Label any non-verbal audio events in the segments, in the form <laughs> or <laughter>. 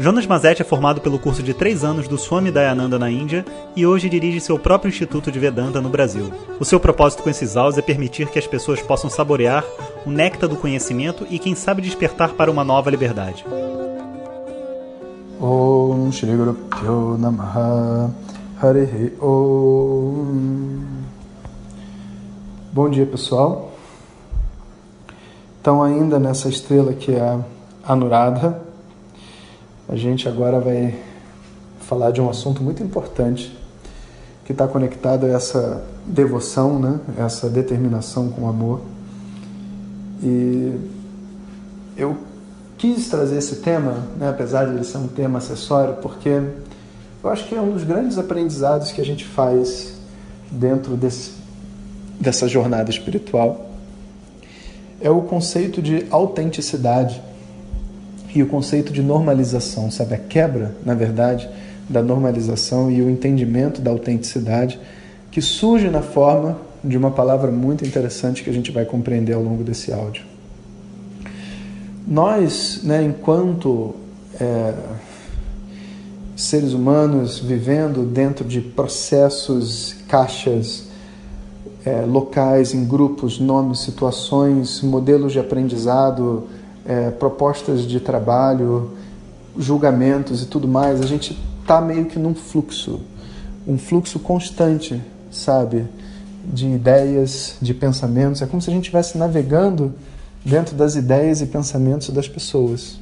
Jonas Mazetti é formado pelo curso de três anos do Swami Dayananda na Índia e hoje dirige seu próprio Instituto de Vedanta no Brasil. O seu propósito com esses áudios é permitir que as pessoas possam saborear o néctar do conhecimento e, quem sabe, despertar para uma nova liberdade. Om Shri Guru Namaha Harihi Om Bom dia pessoal. Então ainda nessa estrela que é a Anuradha, a gente agora vai falar de um assunto muito importante que está conectado a essa devoção, né? essa determinação com amor. E eu quis trazer esse tema, né? apesar de ele ser um tema acessório, porque eu acho que é um dos grandes aprendizados que a gente faz dentro desse, dessa jornada espiritual. É o conceito de autenticidade e o conceito de normalização, sabe? A quebra, na verdade, da normalização e o entendimento da autenticidade que surge na forma de uma palavra muito interessante que a gente vai compreender ao longo desse áudio. Nós, né, enquanto é, seres humanos vivendo dentro de processos, caixas é, locais, em grupos, nomes, situações, modelos de aprendizado, é, propostas de trabalho, julgamentos e tudo mais, a gente está meio que num fluxo, um fluxo constante, sabe, de ideias, de pensamentos. É como se a gente estivesse navegando dentro das ideias e pensamentos das pessoas.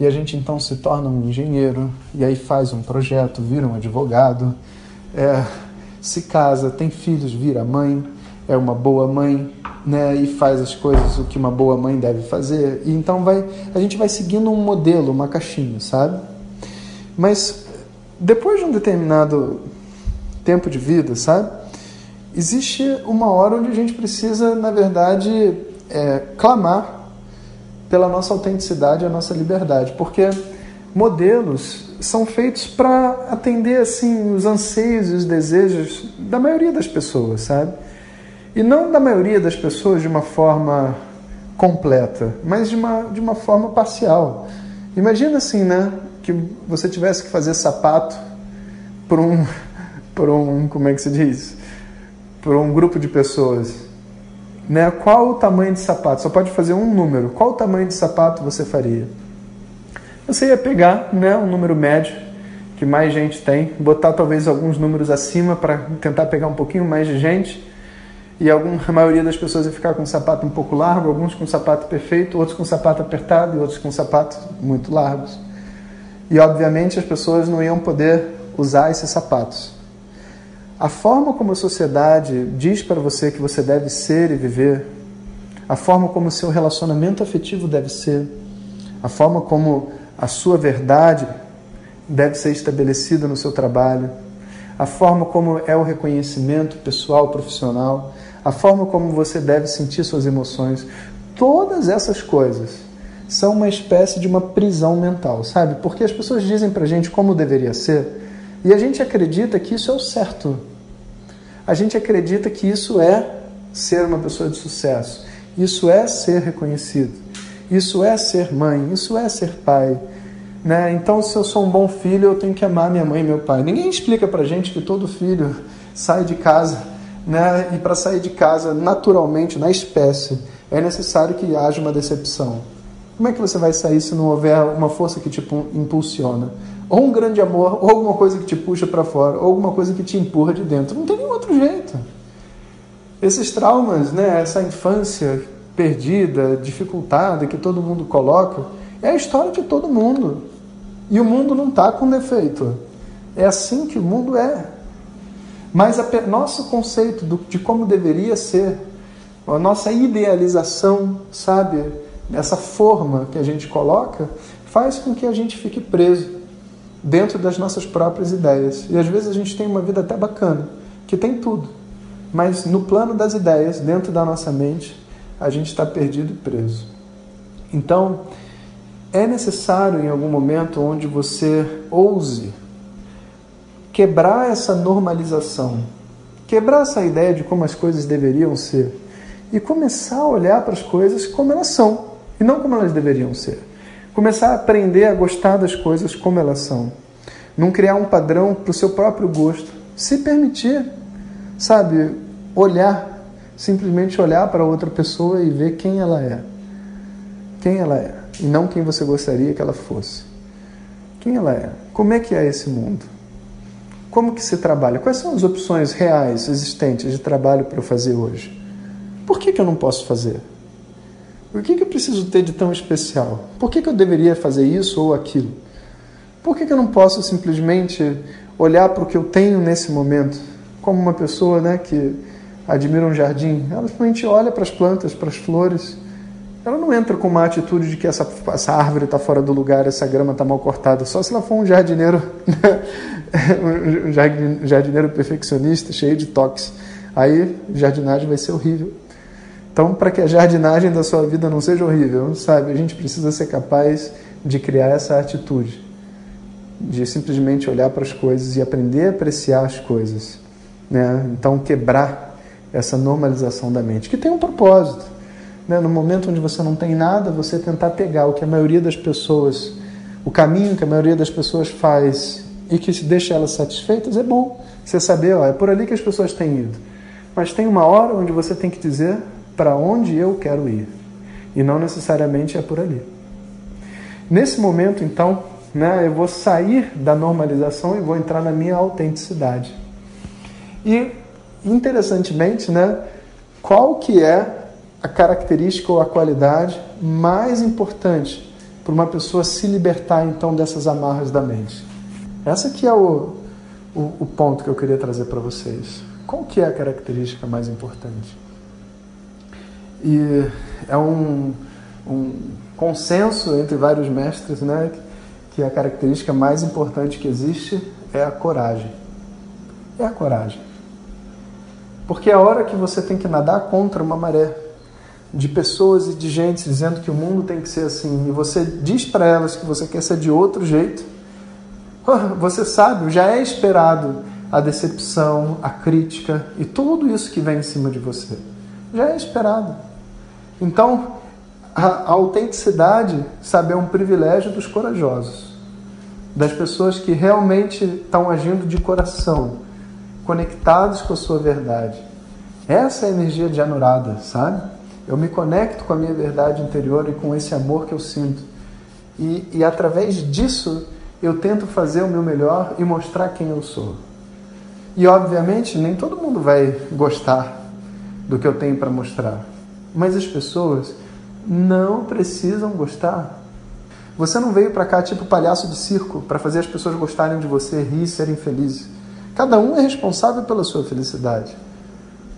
E a gente então se torna um engenheiro, e aí faz um projeto, vira um advogado, é, se casa, tem filhos, vira mãe, é uma boa mãe, né, e faz as coisas o que uma boa mãe deve fazer. E então vai, a gente vai seguindo um modelo, uma caixinha, sabe? Mas depois de um determinado tempo de vida, sabe? Existe uma hora onde a gente precisa, na verdade, é, clamar pela nossa autenticidade, a nossa liberdade, porque modelos são feitos para atender assim os anseios e os desejos da maioria das pessoas, sabe? E não da maioria das pessoas de uma forma completa, mas de uma, de uma forma parcial. Imagina assim, né? Que você tivesse que fazer sapato por um, <laughs> por um, como é que se diz? Por um grupo de pessoas. Né? Qual o tamanho de sapato? Só pode fazer um número. Qual o tamanho de sapato você faria? Você ia pegar né, um número médio que mais gente tem, botar talvez alguns números acima para tentar pegar um pouquinho mais de gente e a maioria das pessoas ia ficar com um sapato um pouco largo, alguns com um sapato perfeito, outros com um sapato apertado e outros com sapatos muito largos. E obviamente as pessoas não iam poder usar esses sapatos. A forma como a sociedade diz para você que você deve ser e viver, a forma como o seu relacionamento afetivo deve ser, a forma como a sua verdade deve ser estabelecida no seu trabalho, a forma como é o reconhecimento pessoal, profissional, a forma como você deve sentir suas emoções, todas essas coisas são uma espécie de uma prisão mental, sabe? Porque as pessoas dizem pra gente como deveria ser e a gente acredita que isso é o certo. A gente acredita que isso é ser uma pessoa de sucesso, isso é ser reconhecido, isso é ser mãe, isso é ser pai. Né? Então, se eu sou um bom filho, eu tenho que amar minha mãe e meu pai. Ninguém explica pra gente que todo filho sai de casa né? E para sair de casa naturalmente, na espécie, é necessário que haja uma decepção. Como é que você vai sair se não houver uma força que te impulsiona? Ou um grande amor, ou alguma coisa que te puxa para fora, ou alguma coisa que te empurra de dentro. Não tem nenhum outro jeito. Esses traumas, né, essa infância perdida, dificultada que todo mundo coloca, é a história de todo mundo. E o mundo não está com defeito. É assim que o mundo é. Mas o nosso conceito do, de como deveria ser, a nossa idealização, sabe, essa forma que a gente coloca, faz com que a gente fique preso dentro das nossas próprias ideias. E às vezes a gente tem uma vida até bacana, que tem tudo, mas no plano das ideias, dentro da nossa mente, a gente está perdido e preso. Então, é necessário em algum momento onde você ouse quebrar essa normalização, quebrar essa ideia de como as coisas deveriam ser e começar a olhar para as coisas como elas são e não como elas deveriam ser. Começar a aprender a gostar das coisas como elas são. Não criar um padrão para o seu próprio gosto. Se permitir, sabe, olhar, simplesmente olhar para outra pessoa e ver quem ela é. Quem ela é. E não quem você gostaria que ela fosse. Quem ela é. Como é que é esse mundo? Como que se trabalha? Quais são as opções reais existentes de trabalho para eu fazer hoje? Por que, que eu não posso fazer? O que, que eu preciso ter de tão especial? Por que, que eu deveria fazer isso ou aquilo? Por que, que eu não posso simplesmente olhar para o que eu tenho nesse momento como uma pessoa né, que admira um jardim? Ela simplesmente olha para as plantas, para as flores. Ela não entra com uma atitude de que essa, essa árvore está fora do lugar, essa grama está mal cortada, só se ela for um jardineiro, <laughs> um jardineiro perfeccionista, cheio de toques. Aí jardinagem vai ser horrível. Então, para que a jardinagem da sua vida não seja horrível, sabe, a gente precisa ser capaz de criar essa atitude, de simplesmente olhar para as coisas e aprender a apreciar as coisas. Né? Então, quebrar essa normalização da mente, que tem um propósito. Né? No momento onde você não tem nada, você tentar pegar o que a maioria das pessoas, o caminho que a maioria das pessoas faz e que deixa elas satisfeitas, é bom. Você saber, ó, é por ali que as pessoas têm ido. Mas tem uma hora onde você tem que dizer para onde eu quero ir. E não necessariamente é por ali. Nesse momento, então, né, eu vou sair da normalização e vou entrar na minha autenticidade. E, interessantemente, né, qual que é a característica ou a qualidade mais importante para uma pessoa se libertar, então, dessas amarras da mente? Essa que é o, o, o ponto que eu queria trazer para vocês. Qual que é a característica mais importante? E é um, um consenso entre vários mestres né, que a característica mais importante que existe é a coragem. É a coragem. Porque é a hora que você tem que nadar contra uma maré de pessoas e de gente dizendo que o mundo tem que ser assim, e você diz para elas que você quer ser de outro jeito, <laughs> você sabe, já é esperado a decepção, a crítica e tudo isso que vem em cima de você. Já é esperado. Então, a, a autenticidade, sabe, é um privilégio dos corajosos, das pessoas que realmente estão agindo de coração, conectados com a sua verdade. Essa é a energia de Anurada, sabe? Eu me conecto com a minha verdade interior e com esse amor que eu sinto. E, e através disso, eu tento fazer o meu melhor e mostrar quem eu sou. E obviamente, nem todo mundo vai gostar do que eu tenho para mostrar. Mas as pessoas não precisam gostar. Você não veio para cá tipo palhaço de circo para fazer as pessoas gostarem de você, rir serem felizes. Cada um é responsável pela sua felicidade.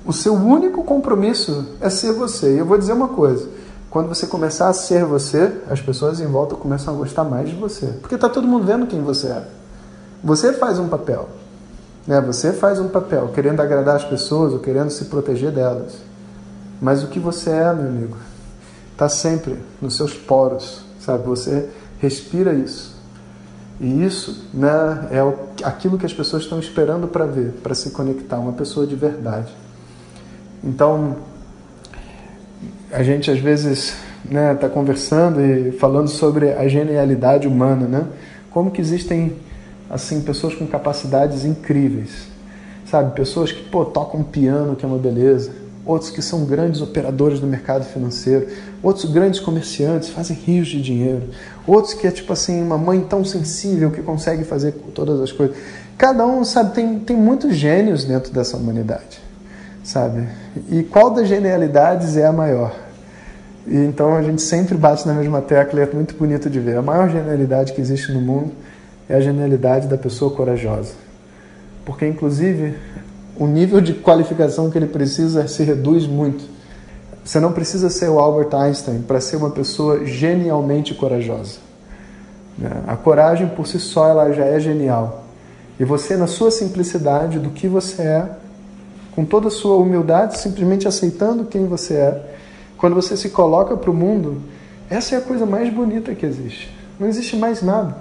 O seu único compromisso é ser você. E eu vou dizer uma coisa: quando você começar a ser você, as pessoas em volta começam a gostar mais de você. Porque está todo mundo vendo quem você é. Você faz um papel. Né? Você faz um papel querendo agradar as pessoas ou querendo se proteger delas. Mas o que você é, meu amigo, está sempre nos seus poros, sabe? Você respira isso. E isso né, é aquilo que as pessoas estão esperando para ver, para se conectar, uma pessoa de verdade. Então, a gente às vezes né, tá conversando e falando sobre a genialidade humana, né? Como que existem assim pessoas com capacidades incríveis, sabe? Pessoas que pô, tocam piano, que é uma beleza outros que são grandes operadores do mercado financeiro, outros grandes comerciantes, fazem rios de dinheiro, outros que é tipo assim, uma mãe tão sensível que consegue fazer todas as coisas. Cada um, sabe, tem, tem muitos gênios dentro dessa humanidade, sabe? E qual das genialidades é a maior? E então a gente sempre bate na mesma tecla e é muito bonito de ver. A maior genialidade que existe no mundo é a genialidade da pessoa corajosa. Porque, inclusive, o nível de qualificação que ele precisa se reduz muito. Você não precisa ser o Albert Einstein para ser uma pessoa genialmente corajosa. Né? A coragem por si só ela já é genial. E você, na sua simplicidade do que você é, com toda a sua humildade, simplesmente aceitando quem você é, quando você se coloca para o mundo, Essa é a coisa mais bonita que existe. Não existe mais nada.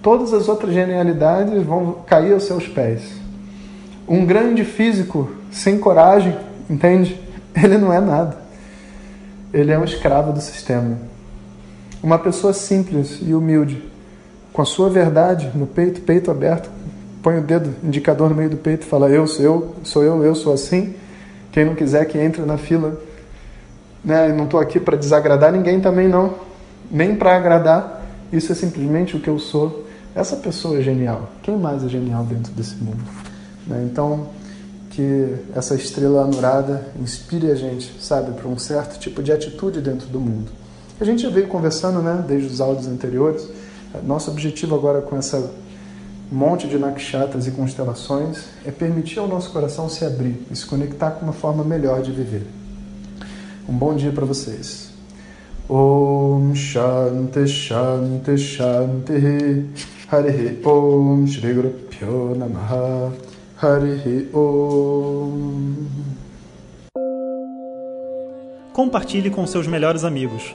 Todas as outras genialidades vão cair aos seus pés. Um grande físico sem coragem, entende? <laughs> Ele não é nada. Ele é um escravo do sistema. Uma pessoa simples e humilde, com a sua verdade no peito, peito aberto, põe o dedo indicador no meio do peito e fala: Eu sou eu, sou eu, eu sou assim. Quem não quiser que entre na fila. Né? Eu não estou aqui para desagradar ninguém também não, nem para agradar. Isso é simplesmente o que eu sou. Essa pessoa é genial. Quem mais é genial dentro desse mundo? Né? Então, que essa estrela anurada inspire a gente, sabe, para um certo tipo de atitude dentro do mundo. A gente já veio conversando, né, desde os áudios anteriores. Nosso objetivo agora com essa monte de nakshatras e constelações é permitir ao nosso coração se abrir e se conectar com uma forma melhor de viver. Um bom dia para vocês. Om Shanti Shanti Shanti Hare Om Shri Guru Pyo Namaha Hare Om Compartilhe com seus melhores amigos.